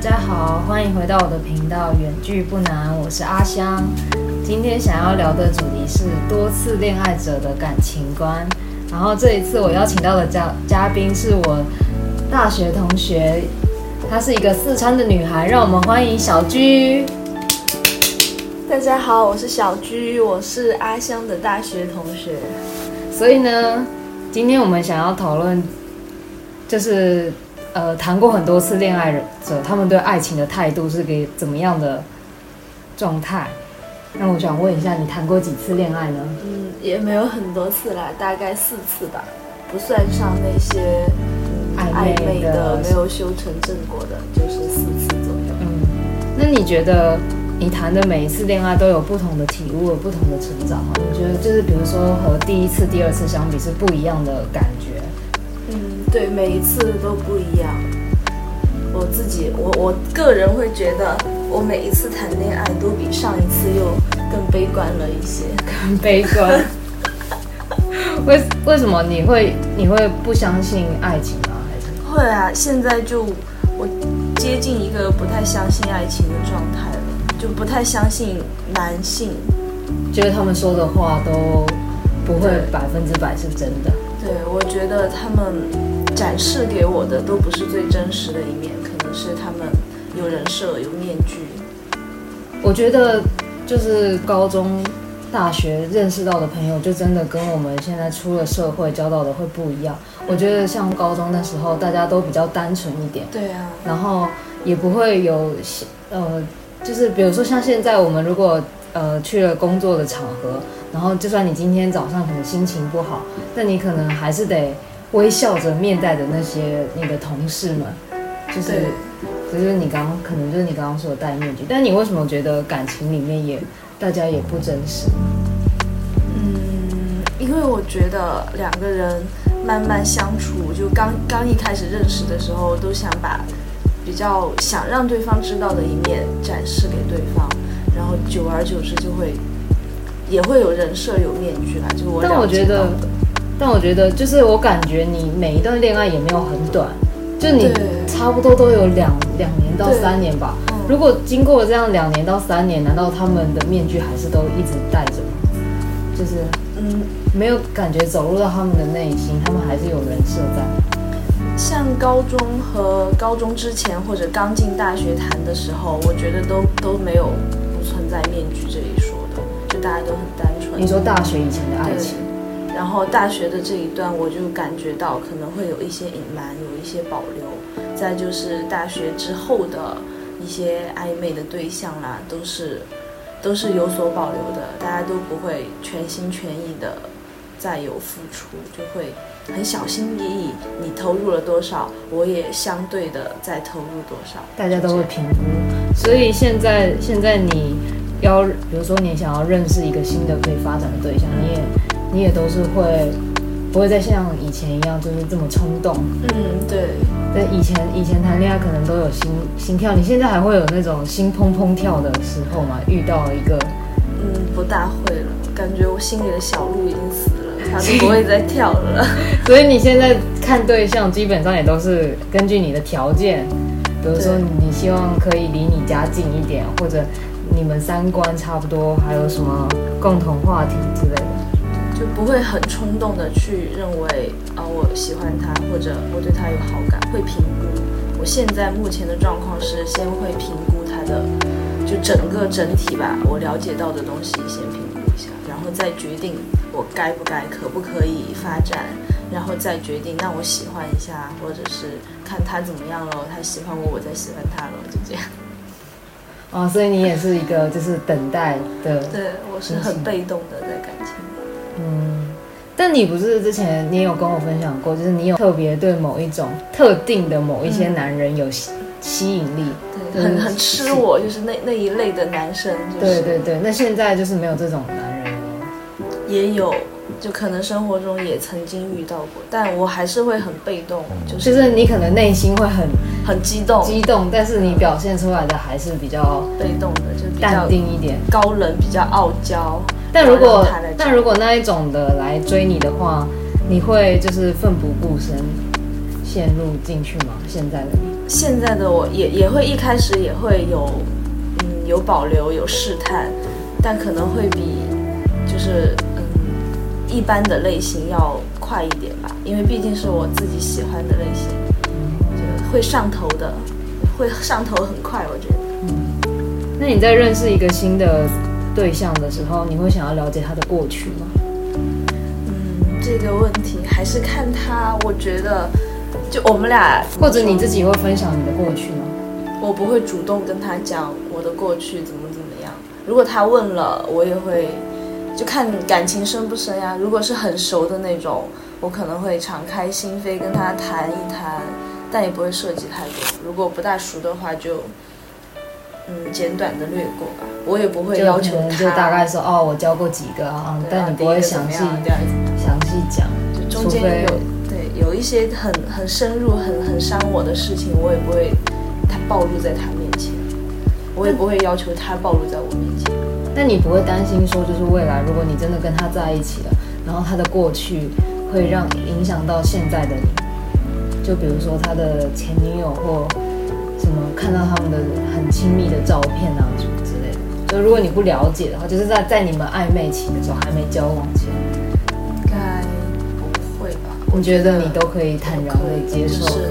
大家好，欢迎回到我的频道《远距不难》，我是阿香。今天想要聊的主题是多次恋爱者的感情观。然后这一次我邀请到的嘉嘉宾是我大学同学，她是一个四川的女孩，让我们欢迎小居。大家好，我是小居，我是阿香的大学同学。所以呢，今天我们想要讨论，就是呃，谈过很多次恋爱者，他们对爱情的态度是给怎么样的状态？那我想问一下，你谈过几次恋爱呢？嗯，也没有很多次啦，大概四次吧，不算上那些暧昧的没有修成正果的，就是四次左右。嗯，那你觉得你谈的每一次恋爱都有不同的体悟、不同的成长吗？你觉得就是比如说和第一次、第二次相比是不一样的感觉？嗯，对，每一次都不一样。我自己，我我个人会觉得，我每一次谈恋爱都比上一次又更悲观了一些。更悲观？为为什么你会你会不相信爱情吗？还是会啊，现在就我接近一个不太相信爱情的状态了，就不太相信男性，觉得他们说的话都不会百分之百是真的？对，我觉得他们展示给我的都不是最真实的一面，可能是他们有人设、有面具。我觉得就是高中、大学认识到的朋友，就真的跟我们现在出了社会交到的会不一样。我觉得像高中那时候，大家都比较单纯一点，对啊，然后也不会有呃，就是比如说像现在我们如果呃去了工作的场合，然后就算你今天早上可能心情不好，但你可能还是得微笑着面带的那些你的同事们，就是对。就是你刚刚可能就是你刚刚说的戴面具，但你为什么觉得感情里面也大家也不真实？嗯，因为我觉得两个人慢慢相处，就刚刚一开始认识的时候，都想把比较想让对方知道的一面展示给对方，然后久而久之就会也会有人设有面具啦。就我但我觉得，但我觉得就是我感觉你每一段恋爱也没有很短，就你差不多都有两两年到三年吧。嗯如果经过了这样两年到三年，难道他们的面具还是都一直戴着吗？就是嗯，没有感觉走入到他们的内心，他们还是有人设在。像高中和高中之前或者刚进大学谈的时候，我觉得都都没有不存在面具这一说大家都很单纯。你说大学以前的爱情，然后大学的这一段，我就感觉到可能会有一些隐瞒，有一些保留。再就是大学之后的一些暧昧的对象啦，都是都是有所保留的，大家都不会全心全意的再有付出，就会很小心翼翼。你投入了多少，我也相对的再投入多少，大家都会评估。所以现在现在你要，比如说你想要认识一个新的可以发展的对象，你也你也都是会不会再像以前一样，就是这么冲动？嗯，对。对，以前以前谈恋爱可能都有心心跳，你现在还会有那种心砰砰跳的时候吗？遇到了一个，嗯，不大会了，感觉我心里的小鹿已经死了，它就不会再跳了。所以你现在看对象基本上也都是根据你的条件，比如说你希望可以离你家近一点，或者你们三观差不多，还有什么共同话题之类的。就不会很冲动的去认为啊、我喜欢他或者我对他有好感，会评估。我现在目前的状况是先会评估他的，就整个整体吧，我了解到的东西先评估一下，然后再决定我该不该可不可以发展，然后再决定那我喜欢一下，或者是看他怎么样了，他喜欢我，我再喜欢他了，就这样。哦，所以你也是一个就是等待的，对我是很被动的在感情。嗯。但你不是之前你也有跟我分享过，就是你有特别对某一种特定的某一些男人有吸吸引力，对，很很吃我，就是那那一类的男生，就是对对对。那现在就是没有这种男人了。也有，就可能生活中也曾经遇到过，但我还是会很被动，就就是是你可能内心会很很激动，激动，但是你表现出来的还是比较被动的，就比较淡定一点。高冷，比较傲娇。但如果但如果那一种的来追你的话，你会就是奋不顾身陷入进去吗？现在的你？现在的我也也会一开始也会有，嗯，有保留有试探，但可能会比就是嗯一般的类型要快一点吧，因为毕竟是我自己喜欢的类型，就会上头的，会上头很快，我觉得。嗯那你在认识一个新的对象的时候，你会想要了解他的过去吗？嗯，这个问题还是看他，我觉得就我们俩，或者你自己会分享你的过去吗？我不会主动跟他讲我的过去怎么怎么样。如果他问了，我也会就看感情深不深呀。如果是很熟的那种，我可能会敞开心扉跟他谈一谈，但也不会涉及太多。如果不大熟的话，就。嗯，简短的略过吧，我也不会要求他。就大概说哦，我教过几个啊，但你不会详细详细讲。就中间有对有一些很很深入、很很伤我的事情，我也不会他暴露在他面前，我也不会要求他暴露在我面前。那你不会担心说，就是未来如果你真的跟他在一起了，然后他的过去会让影响到现在的你？就比如说他的前女友或。什么看到他们的很亲密的照片啊，什么之类的。就如果你不了解的话，就是在在你们暧昧期的时候，还没交往前，应该不会吧？我觉得你都可以坦然的接受，是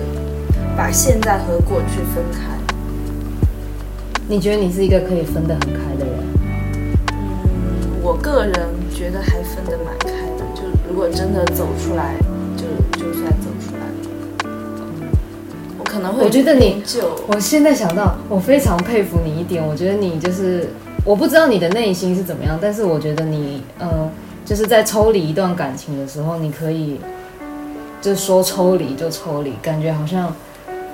把现在和过去分开。你觉得你是一个可以分得很开的人？嗯，我个人觉得还分得蛮开的。就如果真的走出来，就就算走出来。我可能会，我觉得你，我现在想到，我非常佩服你一点。我觉得你就是，我不知道你的内心是怎么样，但是我觉得你，呃，就是在抽离一段感情的时候，你可以，就说抽离就抽离，感觉好像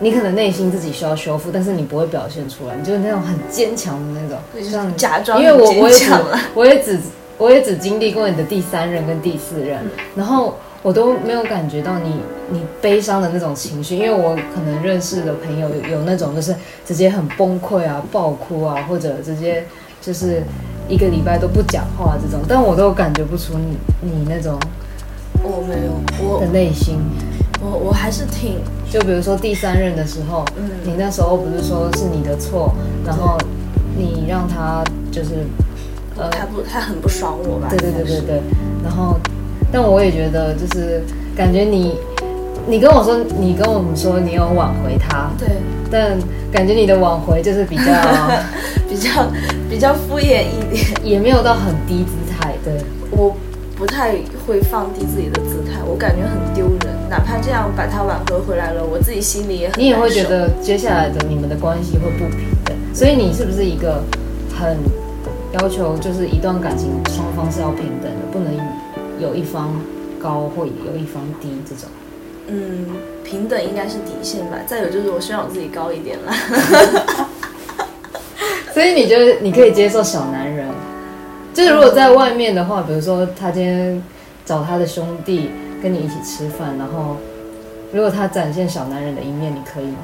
你可能内心自己需要修复，但是你不会表现出来，你就是那种很坚强的那种，就像假装，因为我我也只我也只我也只经历过你的第三任跟第四任，然后。我都没有感觉到你你悲伤的那种情绪，因为我可能认识的朋友有那种就是直接很崩溃啊、爆哭啊，或者直接就是一个礼拜都不讲话这种，但我都感觉不出你你那种，我没有我的内心，我我还是挺就比如说第三任的时候，嗯，你那时候不是说是你的错，然后你让他就是呃他不他很不爽我吧？对对对对对，然后。但我也觉得，就是感觉你，你跟我说，你跟我们说你有挽回他，对，但感觉你的挽回就是比较 比较比较敷衍一点，也没有到很低姿态。对，我不太会放低自己的姿态，我感觉很丢人。哪怕这样把他挽回回来了，我自己心里也很。你也会觉得接下来的你们的关系会不平等，所以你是不是一个很要求，就是一段感情双方是要平等的，不能？有一方高或有一方低这种，嗯，平等应该是底线吧。再有就是我希望我自己高一点了。所以你觉得你可以接受小男人？就是如果在外面的话，比如说他今天找他的兄弟跟你一起吃饭，然后如果他展现小男人的一面，你可以吗？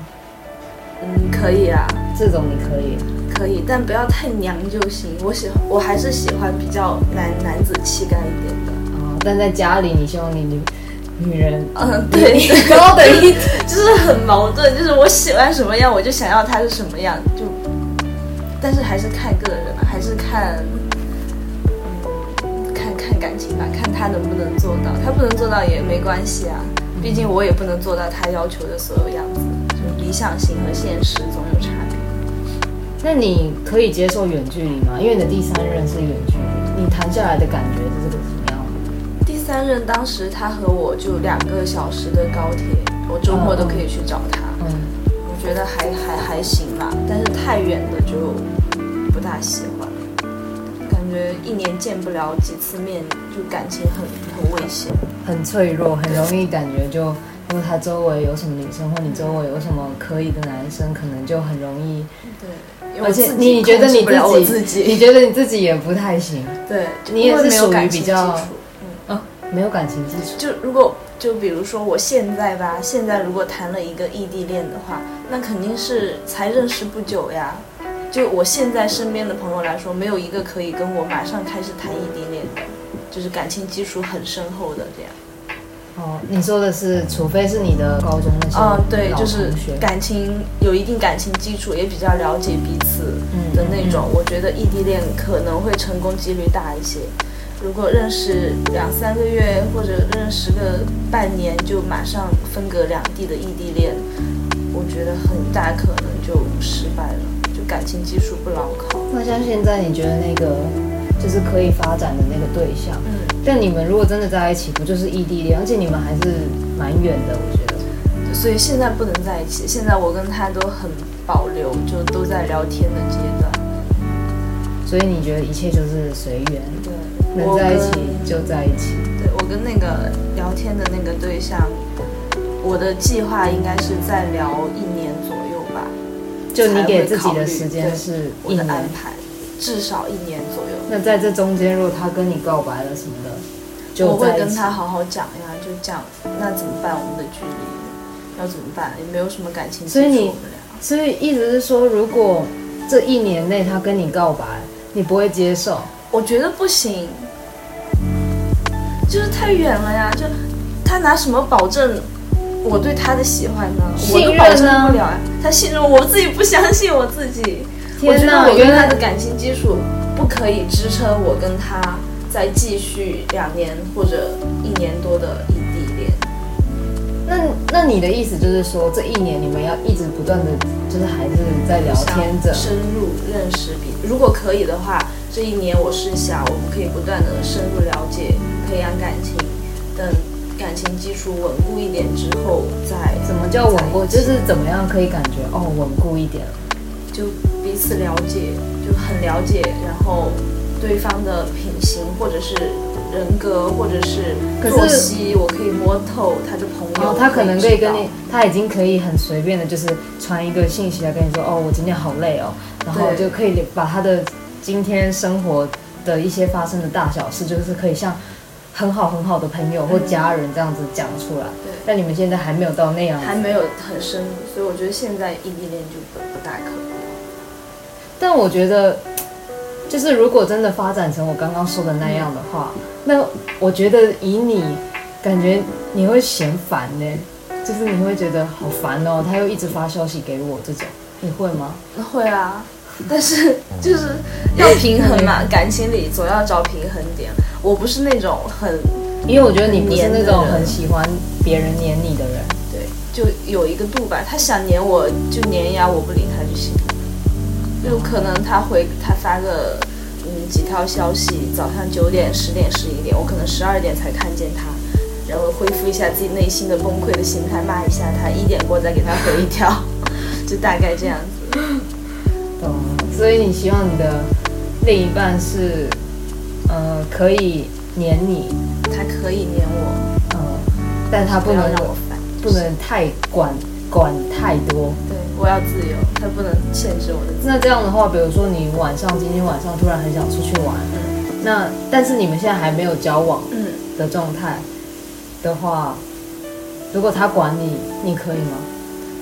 嗯，可以啊，这种你可以，可以，但不要太娘就行。我喜欢，我还是喜欢比较男男子气概一点的。但在家里，你希望你女女人，嗯，对，高的一 就是很矛盾，就是我喜欢什么样，我就想要他是什么样，就，但是还是看个人，还是看，嗯，看看感情吧，看他能不能做到，他不能做到也没关系啊，毕竟我也不能做到他要求的所有样子，就理想型和现实总有差别。那你可以接受远距离吗？因为你的第三任是远距离，你谈下来的感觉是这个。三任当时他和我就两个小时的高铁，我周末都可以去找他。嗯，我觉得还还还行吧，但是太远的就不大喜欢，感觉一年见不了几次面，就感情很很危险，很脆弱，很容易感觉就如果他周围有什么女生，或你周围有什么可以的男生，可能就很容易。对，而且你觉得你自己，你觉得你自己也不太行。对，你也是属于比较嗯。没有感情基础。就如果就比如说我现在吧，现在如果谈了一个异地恋的话，那肯定是才认识不久呀。就我现在身边的朋友来说，没有一个可以跟我马上开始谈异地恋的，就是感情基础很深厚的这样。哦，你说的是，除非是你的高中那些啊，对，就是感情有一定感情基础，也比较了解彼此嗯的那种，我觉得异地恋可能会成功几率大一些。如果认识两三个月或者认识个半年就马上分隔两地的异地恋，我觉得很大可能就失败了，就感情基础不牢靠。那像现在你觉得那个就是可以发展的那个对象，嗯，但你们如果真的在一起，不就是异地恋？而且你们还是蛮远的，我觉得。所以现在不能在一起。现在我跟他都很保留，就都在聊天的阶段。所以你觉得一切就是随缘，对，能在一起就在一起。对我跟那个聊天的那个对象，我的计划应该是再聊一年。就你给自己的时间对是一年我的安，排，至少一年左右。那在这中间，如果他跟你告白了什么的，就我会。跟他好好讲呀，就讲那怎么办？我们的距离要怎么办？也没有什么感情所以你。所以意思是说，如果这一年内他跟你告白，你不会接受，我觉得不行，就是太远了呀。就他拿什么保证我对他的喜欢呢？我都保证呢不了呀。他信任我，我自己不相信我自己。我天哪，觉得我跟原来他的感情基础不可以支撑我跟他再继续两年或者一年多的异地恋。那那你的意思就是说，这一年你们要一直不断的，就是还是在聊天着，深入认识彼此。如果可以的话，这一年我是想，我们可以不断的深入了解，培养感情，等感情基础稳固一点之后，再怎么叫稳固？就是怎么样可以感觉哦稳固一点？就彼此了解，就很了解，然后对方的品行或者是人格或者是作息，我可以摸透他的朋友，他可能可以跟你，他已经可以很随便的，就是传一个信息来跟你说，哦，我今天好累哦，然后对就可以把他的今天生活的一些发生的大小事，就是可以像很好很好的朋友或家人这样子讲出来。对。但你们现在还没有到那样子，还没有很深入，所以我觉得现在异地恋就不不大可能。但我觉得，就是如果真的发展成我刚刚说的那样的话，那我觉得以你感觉你会嫌烦呢，就是你会觉得好烦哦，他又一直发消息给我这种，你会吗？会啊，但是就是要平衡嘛，感情里总要找平衡点。我不是那种很因为我觉得你不是那种很喜欢别人黏你的人，对，就有一个度吧。他想黏我就黏呀，我不理他就行。就可能他回他发个嗯几条消息，早上九点、十点、十一点，我可能十二点才看见他，然后恢复一下自己内心的崩溃的心态，骂一下他，一点过再给他回一条，就大概这样子。懂？所以你希望你的另一半是，呃，可以黏你，他可以黏我，呃，但他不能让我烦。不能太管管太多。对，我要自由，他不能限制我的自由。那这样的话，比如说你晚上今天晚上突然很想出去玩，那但是你们现在还没有交往嗯，的状态的话，如果他管你，你可以吗？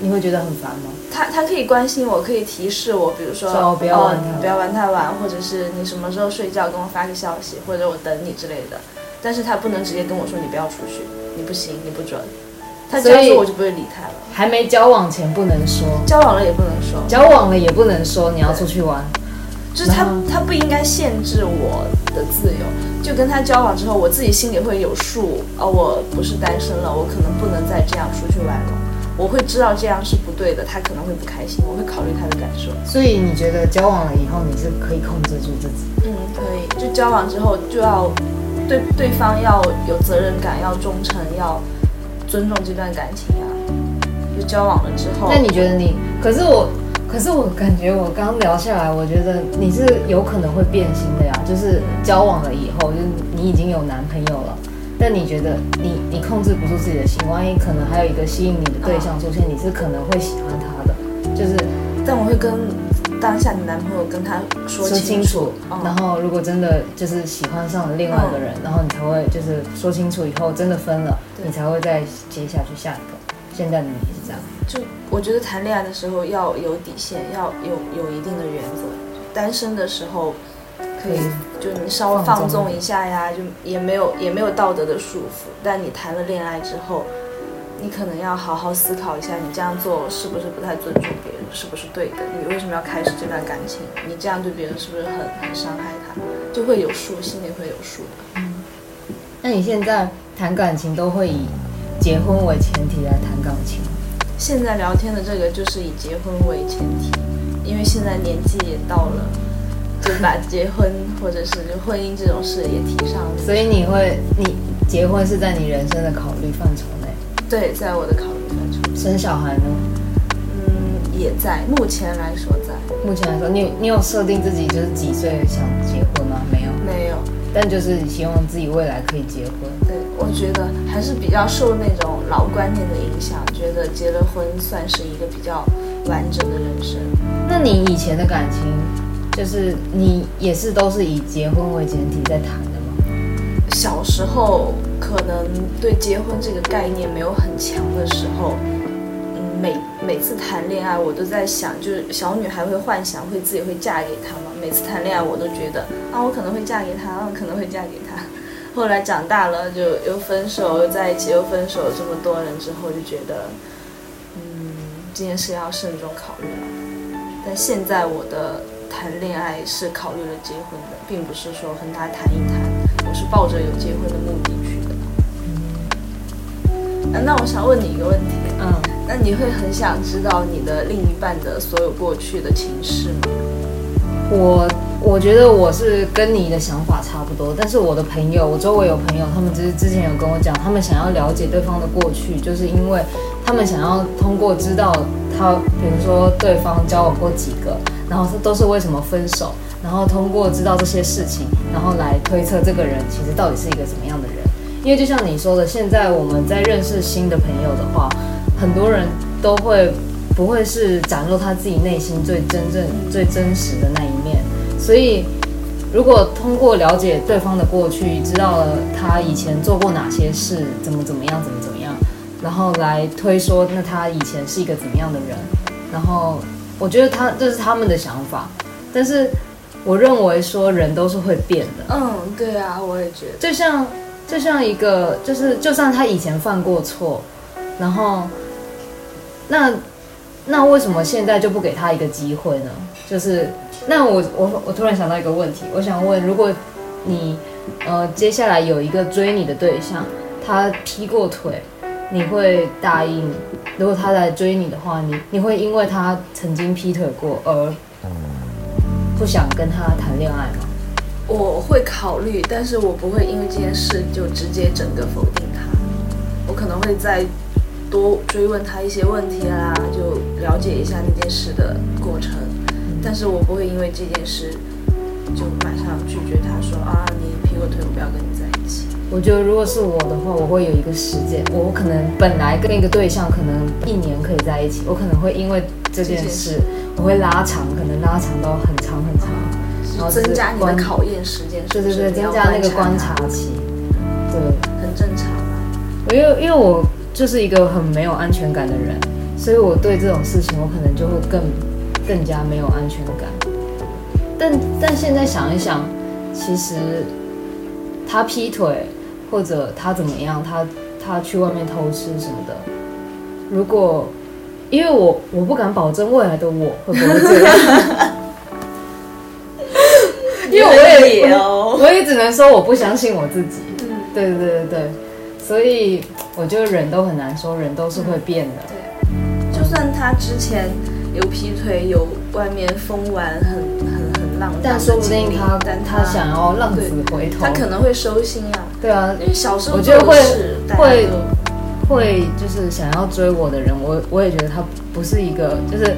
你会觉得很烦吗？他他可以关心我，可以提示我，比如说哦不要玩太晚哦不要玩太晚，或者是你什么时候睡觉跟我发个消息，或者我等你之类的。但是他不能直接跟我说你不要出去，你不行，你不准。他这样说我就不会理他了。还没交往前不能说，交往了也不能说，交往了也不能说你要出去玩。就是他他不应该限制我的自由。就跟他交往之后，我自己心里会有数，哦，我不是单身了，我可能不能再这样出去玩了。我会知道这样是不对的，他可能会不开心，我会考虑他的感受。所以你觉得交往了以后你是可以控制住自己？嗯，可以。就交往之后就要对对方要有责任感，要忠诚，要尊重这段感情啊。就交往了之后，那你觉得你？可是我，可是我感觉我刚聊下来，我觉得你是有可能会变心的呀。就是交往了以后，就是你已经有男朋友了，但你觉得你你控制不住自己的心，万一可能还有一个吸引你的对象出现，你是可能会喜欢他的，就是但我会跟当下的男朋友跟他说说清楚。嗯然后如果真的就是喜欢上了另外一个人，然后你才会就是说清楚以后真的分了，你才会再接下去下一个。现在的你是这样。就我觉得谈恋爱的时候要有底线，要有有一定的原则。单身的时候，可以就你稍微放纵一下呀，就也没有也没有道德的束缚。但你谈了恋爱之后，你可能要好好思考一下，你这样做是不是不太尊重别人，是不是对的？你为什么要开始这段感情？你这样对别人是不是很很伤害他？就会有数，心里会有数的。嗯，那你现在谈感情都会以结婚为前提来谈感情？现在聊天的这个就是以结婚为前提，因为现在年纪也到了，就把结婚或者是就婚姻这种事也提上。所以你会，你结婚是在你人生的考虑范畴内？对，在我的考虑范畴。生小孩呢？嗯，也在。目前来说，在目前来说，你你有设定自己就是几岁想结婚吗？没有，没有。但就是希望自己未来可以结婚。对，我觉得还是比较受那种老观念的影响，觉得结了婚算是一个比较完整的人生。那你以前的感情，就是你也是都是以结婚为前提在谈的吗？小时候可能对结婚这个概念没有很强的时候，嗯，每每次谈恋爱我都在想，就是小女孩会幻想会自己会嫁给他吗？每次谈恋爱，我都觉得啊，我可能会嫁给他，我可能会嫁给他。后来长大了，就又分手，又在一起，又分手，这么多人之后，就觉得，嗯，这件事要慎重考虑了。但现在我的谈恋爱是考虑了结婚的，并不是说和他谈一谈，我是抱着有结婚的目的去的。嗯，那我想问你一个问题，嗯，那你会很想知道你的另一半的所有过去的情事吗？我我觉得我是跟你的想法差不多，但是我的朋友，我周围有朋友，他们之之前有跟我讲，他们想要了解对方的过去，就是因为他们想要通过知道他，比如说对方交往过几个，然后这都是为什么分手，然后通过知道这些事情，然后来推测这个人其实到底是一个怎么样的人。因为就像你说的，现在我们在认识新的朋友的话，很多人都会。不会是展露他自己内心最真正、最真实的那一面。所以，如果通过了解对方的过去，知道了他以前做过哪些事，怎么怎么样，怎么怎么样，然后来推说，那他以前是一个怎么样的人？然后，我觉得他这是他们的想法。但是，我认为说人都是会变的。嗯，对啊，我也觉得。就像，就像一个，就是就算他以前犯过错，然后，那。那为什么现在就不给他一个机会呢？就是，那我我我突然想到一个问题，我想问，如果你呃接下来有一个追你的对象，他劈过腿，你会答应？如果他来追你的话，你你会因为他曾经劈腿过而不想跟他谈恋爱吗？我会考虑，但是我不会因为这件事就直接整个否定他，我可能会再。多追问他一些问题啦，就了解一下那件事的过程。但是我不会因为这件事就马上拒绝他，说啊，你劈我腿，我不要跟你在一起。我觉得如果是我的话，我会有一个时间，我可能本来跟一个对象可能一年可以在一起，我可能会因为这件事，我会拉长，可能拉长到很长很长，然后增加你的考验时间，对对对，增加那个观察期，对，很正常啊。因为因为我。就是一个很没有安全感的人，所以我对这种事情，我可能就会更更加没有安全感。但但现在想一想，其实他劈腿或者他怎么样，他他去外面偷吃什么的，如果因为我我不敢保证未来的我会不会这样，因为我也我也只能说我不相信我自己。嗯，对对对对对。所以我觉得人都很难说，人都是会变的。对，就算他之前有劈腿，有外面疯玩，很但说不定他他想要浪子回头，他可能会收心啊。对啊，因为小时候我觉得会会会就是想要追我的人，我我也觉得他不是一个，就是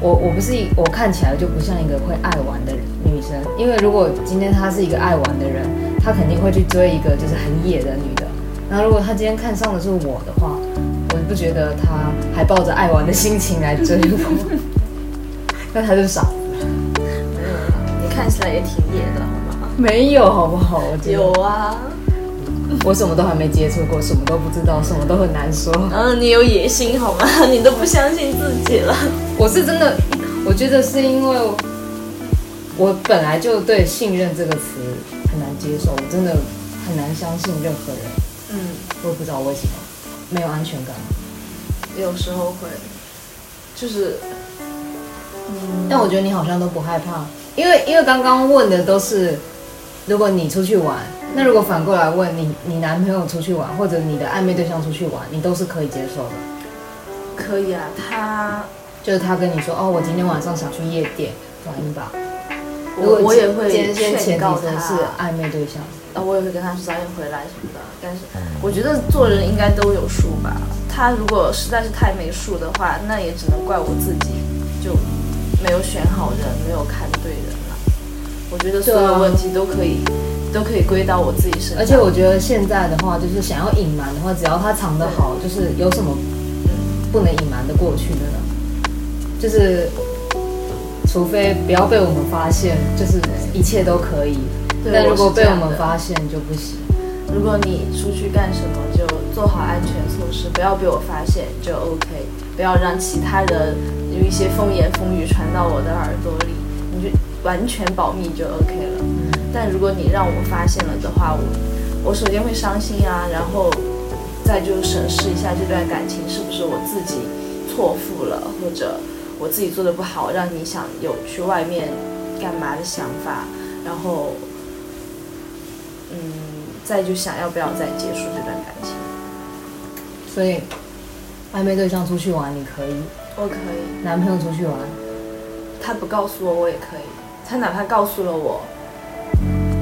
我我不是一我看起来就不像一个会爱玩的女生，因为如果今天他是一个爱玩的人，他肯定会去追一个就是很野的女的。那如果他今天看上的是我的话，我不觉得他还抱着爱玩的心情来追我，那他就傻。看起来也挺野的，好吗？没有，好不好？我有啊，我什么都还没接触过，什么都不知道，什么都很难说。嗯，你有野心好吗？你都不相信自己了。我是真的，我觉得是因为我本来就对信任这个词很难接受，我真的很难相信任何人。嗯，我也不知道为什么，没有安全感。有时候会，就是，嗯，但我觉得你好像都不害怕，因为因为刚刚问的都是，如果你出去玩，那如果反过来问你，你男朋友出去玩，或者你的暧昧对象出去玩，你都是可以接受的。可以啊，他，就是他跟你说，哦，我今天晚上想去夜店玩一把。我我也会先前提劝告他，是暧昧对象，呃，我也会跟他说早点回来什么的。但是我觉得做人应该都有数吧。他如果实在是太没数的话，那也只能怪我自己，就没有选好人，没有看对人了。我觉得所有问题都可以、都可以归到我自己身上。而且我觉得现在的话，就是想要隐瞒的话，只要他藏得好，就是有什么不能隐瞒的过去的呢？就是除非不要被我们发现，就是一切都可以。对但如果被我们发现就不行。如果你出去干什么，就做好安全措施，不要被我发现就 OK，不要让其他人有一些风言风语传到我的耳朵里，你就完全保密就 OK 了。但如果你让我发现了的话，我我首先会伤心啊，然后再就审视一下这段感情是不是我自己错付了，或者我自己做的不好，让你想有去外面干嘛的想法，然后嗯，再就想要不要再结束这段感情。所以暧昧对象出去玩你可以，我可以，男朋友出去玩，他不告诉我我也可以，他哪怕告诉了我，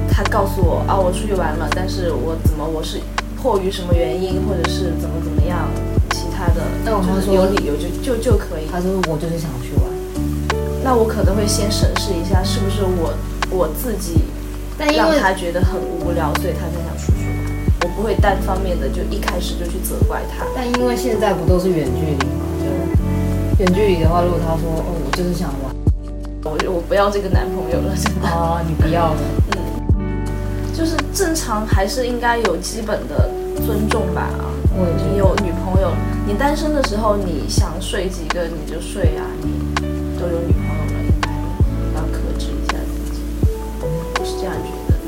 他告诉我啊我出去玩了，但是我怎么我是迫于什么原因，或者是怎么怎么样，其他的，就是但我妈说有理由就就就可以。他说我就是想去玩。那我可能会先审视一下，是不是我我自己让他觉得很无聊，所以他才想出去玩。我不会单方面的就一开始就去责怪他。但因为现在不都是远距离嘛，就远距离的话，如果他说哦我就是想玩，我我不要这个男朋友了，真 的。啊你不要了，嗯，就是正常还是应该有基本的尊重吧。我也觉得你有女朋友，你单身的时候你想睡几个你就睡啊，你都有女朋友了，应该要克制一下自己。我是这样觉得的。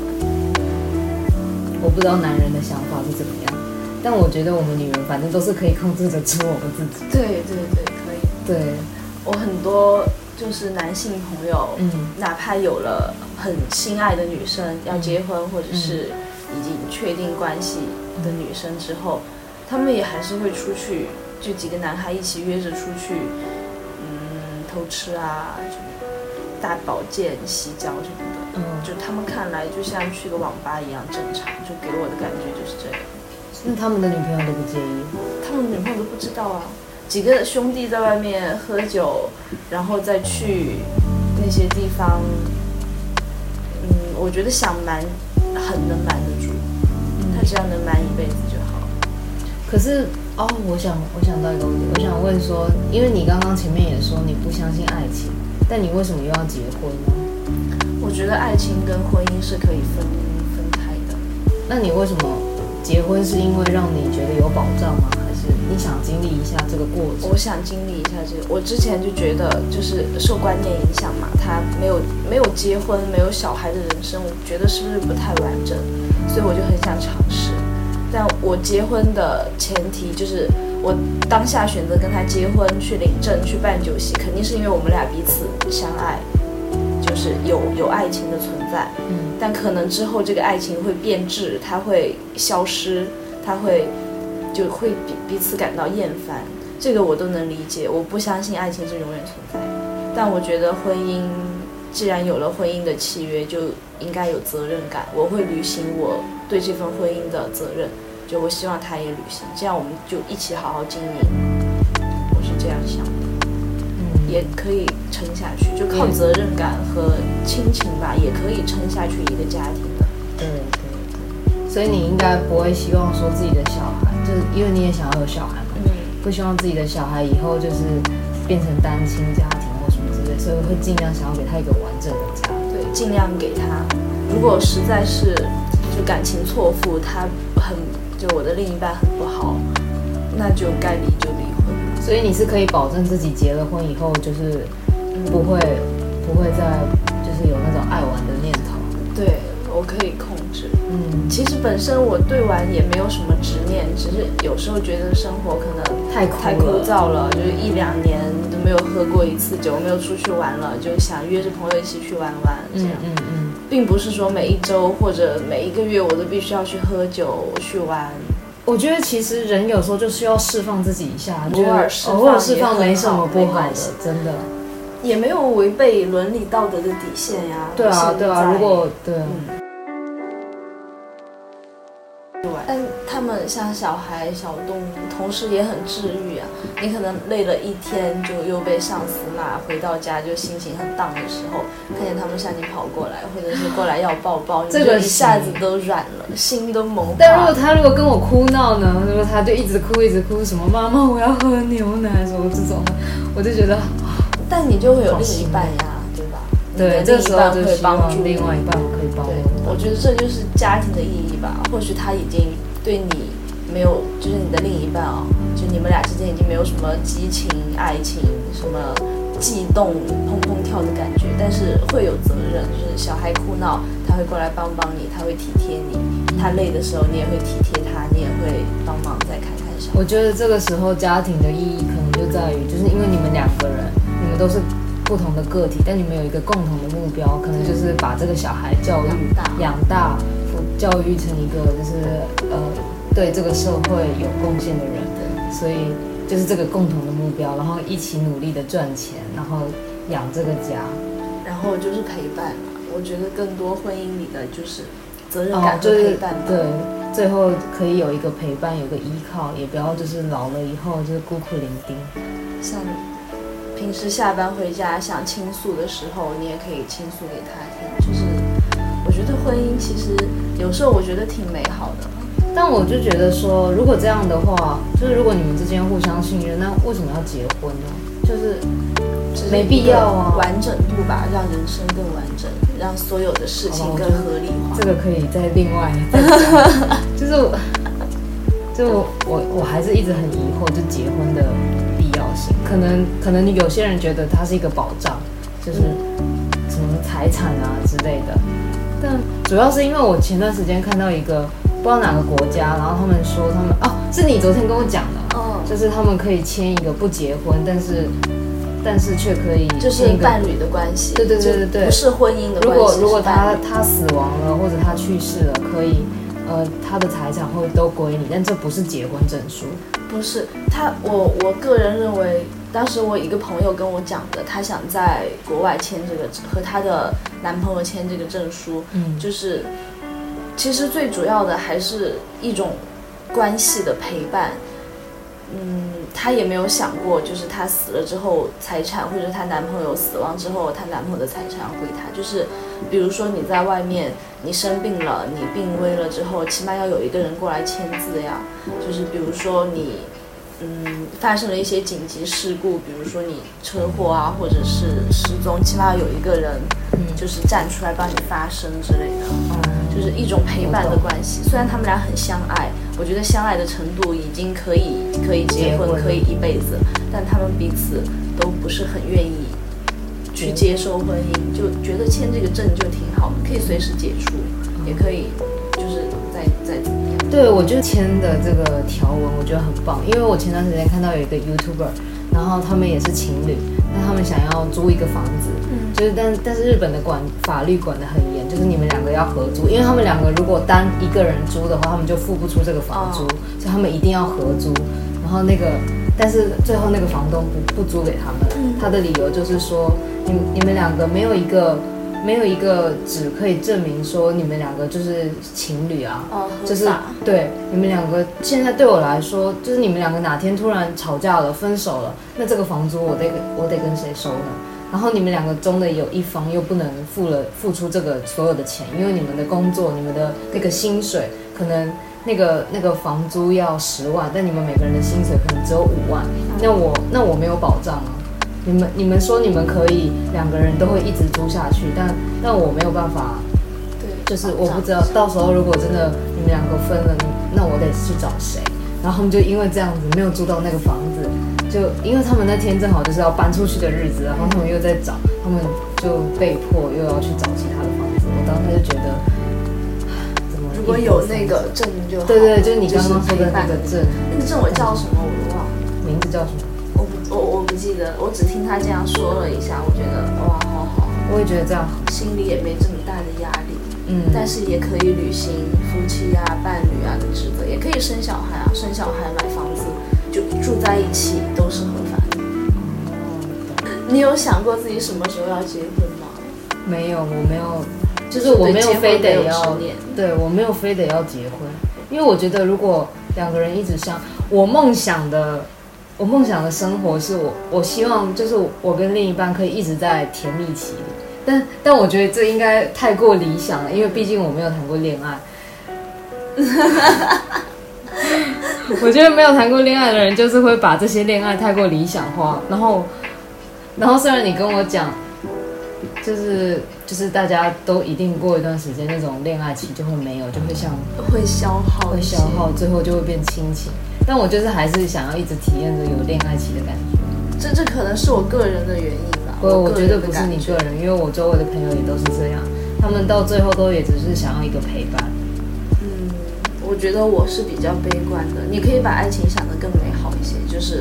我不知道男人的想法是怎么样，但我觉得我们女人反正都是可以控制得住我们自己。对对对。对，我很多就是男性朋友，嗯哪怕有了很心爱的女生要结婚，或者是已经确定关系的女生之后，他们也还是会出去，就几个男孩一起约着出去，嗯，偷吃啊，什么大保健、洗脚什么的。嗯，就他们看来就像去个网吧一样正常，就给我的感觉就是这样。那他们的女朋友都不介意，他们女朋友都不知道啊。几个兄弟在外面喝酒，然后再去那些地方，嗯，我觉得想瞒很能瞒得住，他只要能瞒一辈子就好。可是哦，我想我想到一个问题，我想问说，因为你刚刚前面也说你不相信爱情，但你为什么又要结婚呢？我觉得爱情跟婚姻是可以分分开的。那你为什么结婚是因为让你觉得有保障吗？你想经历一下这个过程？我想经历一下这个。我之前就觉得，就是受观念影响嘛，他没有没有结婚，没有小孩的人生，我觉得是不是不太完整？所以我就很想尝试。但我结婚的前提就是，我当下选择跟他结婚，去领证，去办酒席，肯定是因为我们俩彼此相爱，就是有有爱情的存在。嗯但可能之后这个爱情会变质，它会消失，它会就会彼彼此感到厌烦，这个我都能理解。我不相信爱情是永远存在的，但我觉得婚姻既然有了婚姻的契约，就应该有责任感。我会履行我对这份婚姻的责任，就我希望他也履行，这样我们就一起好好经营。我是这样想的。嗯，也可以撑下去，就靠责任感和亲情吧，也可以撑下去一个家庭的。对对对，所以你应该不会希望说自己的小孩，就是因为你也想要有小孩嘛，嗯，不希望自己的小孩以后就是变成单亲家庭或什么之类，所以会尽量想要给他一个完整的家。对，尽量给他。如果实在是就感情错付，他很就我的另一半很不好，那就该离就离婚。所以你是可以保证自己结了婚以后就是不会不会再就就是有那种爱玩的念头。对我可以控制。嗯，其实本身我对玩也没有什么执念，只是有时候觉得生活可能太枯。燥了，就是一两年都没有喝过一次酒，没有出去玩了，就想约着朋友一起去玩玩这嗯样。嗯嗯，并不是说每一周或者每一个月我都必须要去喝酒去玩。我觉得其实人有时候就需要释放自己一下，偶尔释放偶尔释放没什么不好的真的。也没有违背伦理道德的底线呀。对啊对啊，如果对啊，嗯，但他们像小孩、小动物，同时也很治愈啊。你可能累了一天，就又被上司骂，回到家就心情很荡的时候，看见他们向你跑过来，或者是过来要抱抱，你这个就一下子都软了，心都萌但如果。他如果跟我哭闹呢，如果他就一直哭一直哭，什么妈妈我要喝牛奶。什么这种，我就觉得但你就会有另一半呀，对这时候会帮助另外一半可以帮对，我。我觉得这就是家庭的意义吧。或许他已经对你没有，就是你的另一半啊、就你们俩之间已经没有什么激情、爱情、什么悸动、砰砰跳的感觉，但是会有责任。就是小孩哭闹，他会过来帮帮你，他会体贴你；他累的时候，你也会体贴他，你也会帮忙再看看小孩。我觉得这个时候家庭的意义可能就在于，就是因为你们两个人，你们都是不同的个体，但你们有一个共同的目标，可能就是把这个小孩教育养大养大，教育成一个就是呃对这个社会有贡献的人。所以就是这个共同的目标，然后一起努力的赚钱，然后养这个家。然后就是陪伴嘛。我觉得更多婚姻里的就是责任哦感，和就是陪伴吧。对，最后可以有一个陪伴，有个依靠，也不要就是老了以后就是孤苦伶仃。像平时下班回家想倾诉的时候，你也可以倾诉给他听。就是我觉得婚姻其实有时候我觉得挺美好的，但我就觉得说，如果这样的话，就是如果你们之间互相信任，那为什么要结婚呢？就是没必要啊完整度吧，让人生更完整，让所有的事情更合理化。这个可以再另外再讲，就是我，就我我我还是一直很疑惑，就结婚的可能可能有些人觉得它是一个保障，就是什么财产啊之类的。但主要是因为我前段时间看到一个不知道哪个国家，然后他们说他们哦，是你昨天跟我讲的，嗯，就是他们可以签一个不结婚，但是但是却可以就是一个伴侣的关系，对对对对对不是婚姻的关系。如果如果他他死亡了或者他去世了，可以呃他的财产会都归你，但这不是结婚证书。不是他，我我个人认为，当时我一个朋友跟我讲的，她想在国外签这个和她的男朋友签这个证书，嗯就是其实最主要的还是一种关系的陪伴。嗯，她也没有想过，就是她死了之后，财产或者她男朋友死亡之后，她男朋友的财产要归她。就是比如说你在外面，你生病了，你病危了之后，起码要有一个人过来签字呀。就是比如说你，嗯，发生了一些紧急事故，比如说你车祸啊，或者是失踪，起码要有一个人嗯就是站出来帮你发声之类的。嗯就是一种陪伴的关系。虽然他们俩很相爱，我觉得相爱的程度已经可以可以结婚，结婚可以一辈子，但他们彼此都不是很愿意去接受婚姻，就觉得签这个证就挺好的，可以随时解除，也可以就是再再怎么样。对，我就签的这个条文，我觉得很棒，因为我前段时间看到有一个 YouTuber，然后他们也是情侣，那他们想要租一个房子，嗯就是但但是日本的管法律管得很严，就是你们两个要合租，因为他们两个如果单一个人租的话，他们就付不出这个房租，所以他们一定要合租。然后那个，但是最后那个房东不不租给他们，他的理由就是说，你你们两个没有一个没有一个纸可以证明说你们两个就是情侣啊，哦，就是对你们两个现在对我来说，就是你们两个哪天突然吵架了、分手了，那这个房租我得我得跟谁收呢？然后你们两个中的有一方又不能付了付出这个所有的钱，因为你们的工作、你们的那个薪水可能那个那个房租要十万，但你们每个人的薪水可能只有五万，那我那我没有保障啊。你们你们说你们可以两个人都会一直租下去，但但我没有办法对，就是我不知道，到时候如果真的你们两个分了，那我得去找谁？然后他们就因为这样子没有租到那个房子，就因为他们那天正好就是要搬出去的日子，然后他们又在找，他们就被迫又要去找其他的房子。我当时就觉得，如果有那个证就好对对，就是你刚刚说的那个证，那个证我叫什么我都忘了，名字叫什么？记得，我只听他这样说了一下，我觉得哇好好，我也觉得这样。好，心里也没这么大的压力，嗯，但是也可以履行夫妻啊、伴侣啊的职责，也可以生小孩啊，生小孩、买房子，就住在一起都是合法的。你有想过自己什么时候要结婚吗？没有，我没有，就是我没有非得要对我没有非得要结婚，因为我觉得如果两个人一直相，我梦想的，我梦想的生活是我，我希望就是我跟另一半可以一直在甜蜜期里，但但我觉得这应该太过理想了，因为毕竟我没有谈过恋爱。我觉得没有谈过恋爱的人，就是会把这些恋爱太过理想化，然后，然后虽然你跟我讲，就是就是大家都一定过一段时间，那种恋爱期就会没有，就会像会消耗会消耗，最后就会变亲情。但我就是还是想要一直体验着有恋爱期的感觉。这这可能是我个人的原因吧。不，我觉得不是你个人，因为我周围的朋友也都是这样，他们到最后都也只是想要一个陪伴。嗯，我觉得我是比较悲观的。你可以把爱情想得更美好一些，就是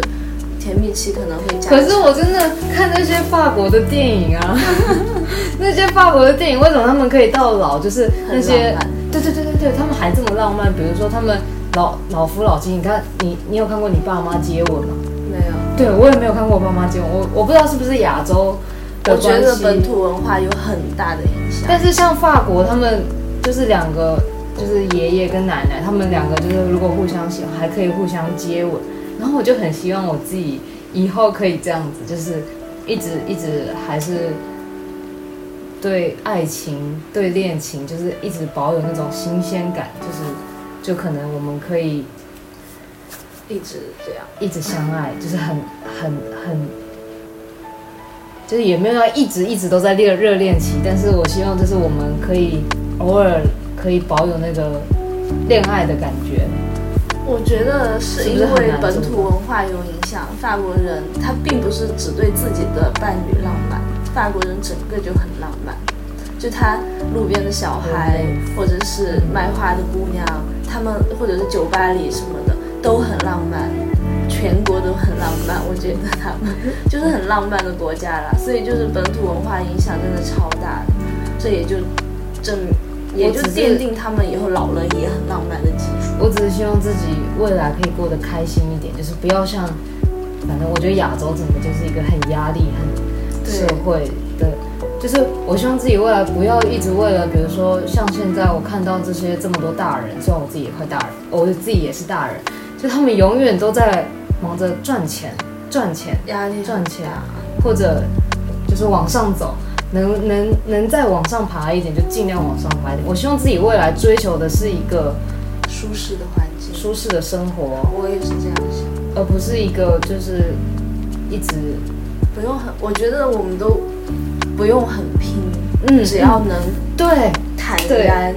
甜蜜期可能会加。可是我真的看那些法国的电影啊，那些法国的电影，为什么他们可以到老？就是那些对对对对对，他们还这么浪漫。比如说他们老老夫老妻，你看你你有看过你爸妈接吻吗？没有。对我也没有看过我爸妈接吻，我我不知道是不是亚洲的我觉得。本土文化有很大的影响。但是像法国，他们就是两个，就是爷爷跟奶奶，他们两个就是如果互相喜欢，还可以互相接吻。然后我就很希望我自己以后可以这样子，就是一直一直还是对爱情、对恋情，就是一直保有那种新鲜感，就是就可能我们可以一直这样。一直相爱，就是很很很，就是也没有要一直一直都在热热恋期，但是我希望就是我们可以偶尔可以保有那个恋爱的感觉。我觉得是因为本土文化有影响，法国人他并不是只对自己的伴侣浪漫，法国人整个就很浪漫，就他路边的小孩，或者是卖花的姑娘，他们或者是酒吧里什么的都很浪漫，全国都很浪漫，我觉得他们就是很浪漫的国家啦，所以就是本土文化影响真的超大的，这也就证也就奠定他们以后老了也很浪漫的基础。我只是希望自己未来可以过得开心一点，就是不要像，反正我觉得亚洲整个就是一个很压力、很对社会的，就是我希望自己未来不要一直为了，比如说像现在我看到这些这么多大人，虽然我自己也快大人，我自己也是大人，就他们永远都在忙着赚钱、赚钱、压力赚钱啊或者就是往上走，能能能再往上爬一点就尽量往上爬一点。我希望自己未来追求的是一个舒适的环境。舒适的生活，我也是这样想，而不是一个就是一直不用很，我觉得我们都不用很拼，嗯只要能对。坦然，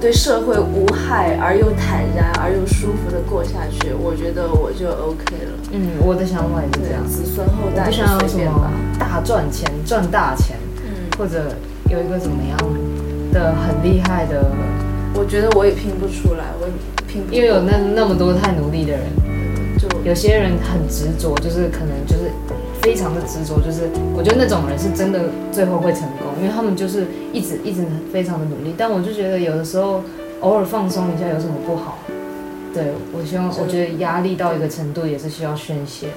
对社会无害而又坦然而又舒服的过下去，我觉得我就 OK 了。嗯，我的想法也是这样，子孙后代就想要什么随便吧。大赚钱赚大钱，嗯，或者有一个怎么样的很厉害的，我觉得我也拼不出来，我也拼不出来，因为有那那么多太努力的人，就有些人很执着，就是可能就是非常的执着，就是我觉得那种人是真的最后会成功，因为他们就是一直一直非常的努力。但我就觉得有的时候偶尔放松一下有什么不好？对我希望，我觉得压力到一个程度也是需要宣泄。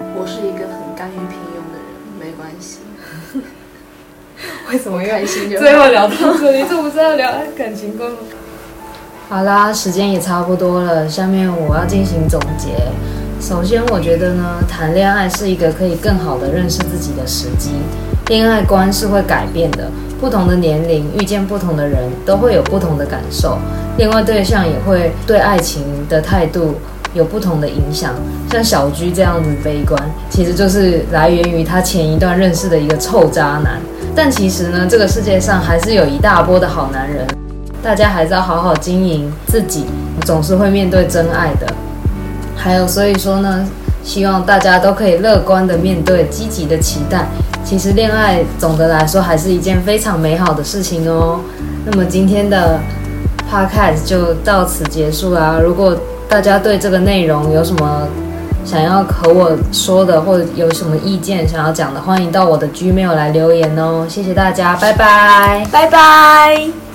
我是一个很甘于平庸的人，没关系，为什么开心就最后聊到这里？这不是要聊感情观吗？好啦，时间也差不多了，下面我要进行总结。首先，我觉得呢，谈恋爱是一个可以更好的认识自己的时机。恋爱观是会改变的，不同的年龄遇见不同的人，都会有不同的感受。恋爱对象也会对爱情的态度有不同的影响。像小居这样子悲观，其实就是来源于他前一段认识的一个臭渣男。但其实呢，这个世界上还是有一大波的好男人，大家还是要好好经营自己，总是会面对真爱的。还有，所以说呢，希望大家都可以乐观的面对，积极的期待。其实恋爱总的来说还是一件非常美好的事情哦。那么今天的 podcast 就到此结束啦。如果大家对这个内容有什么想要和我说的，或者有什么意见想要讲的，欢迎到我的 Gmail 来留言哦。谢谢大家，拜拜，拜拜。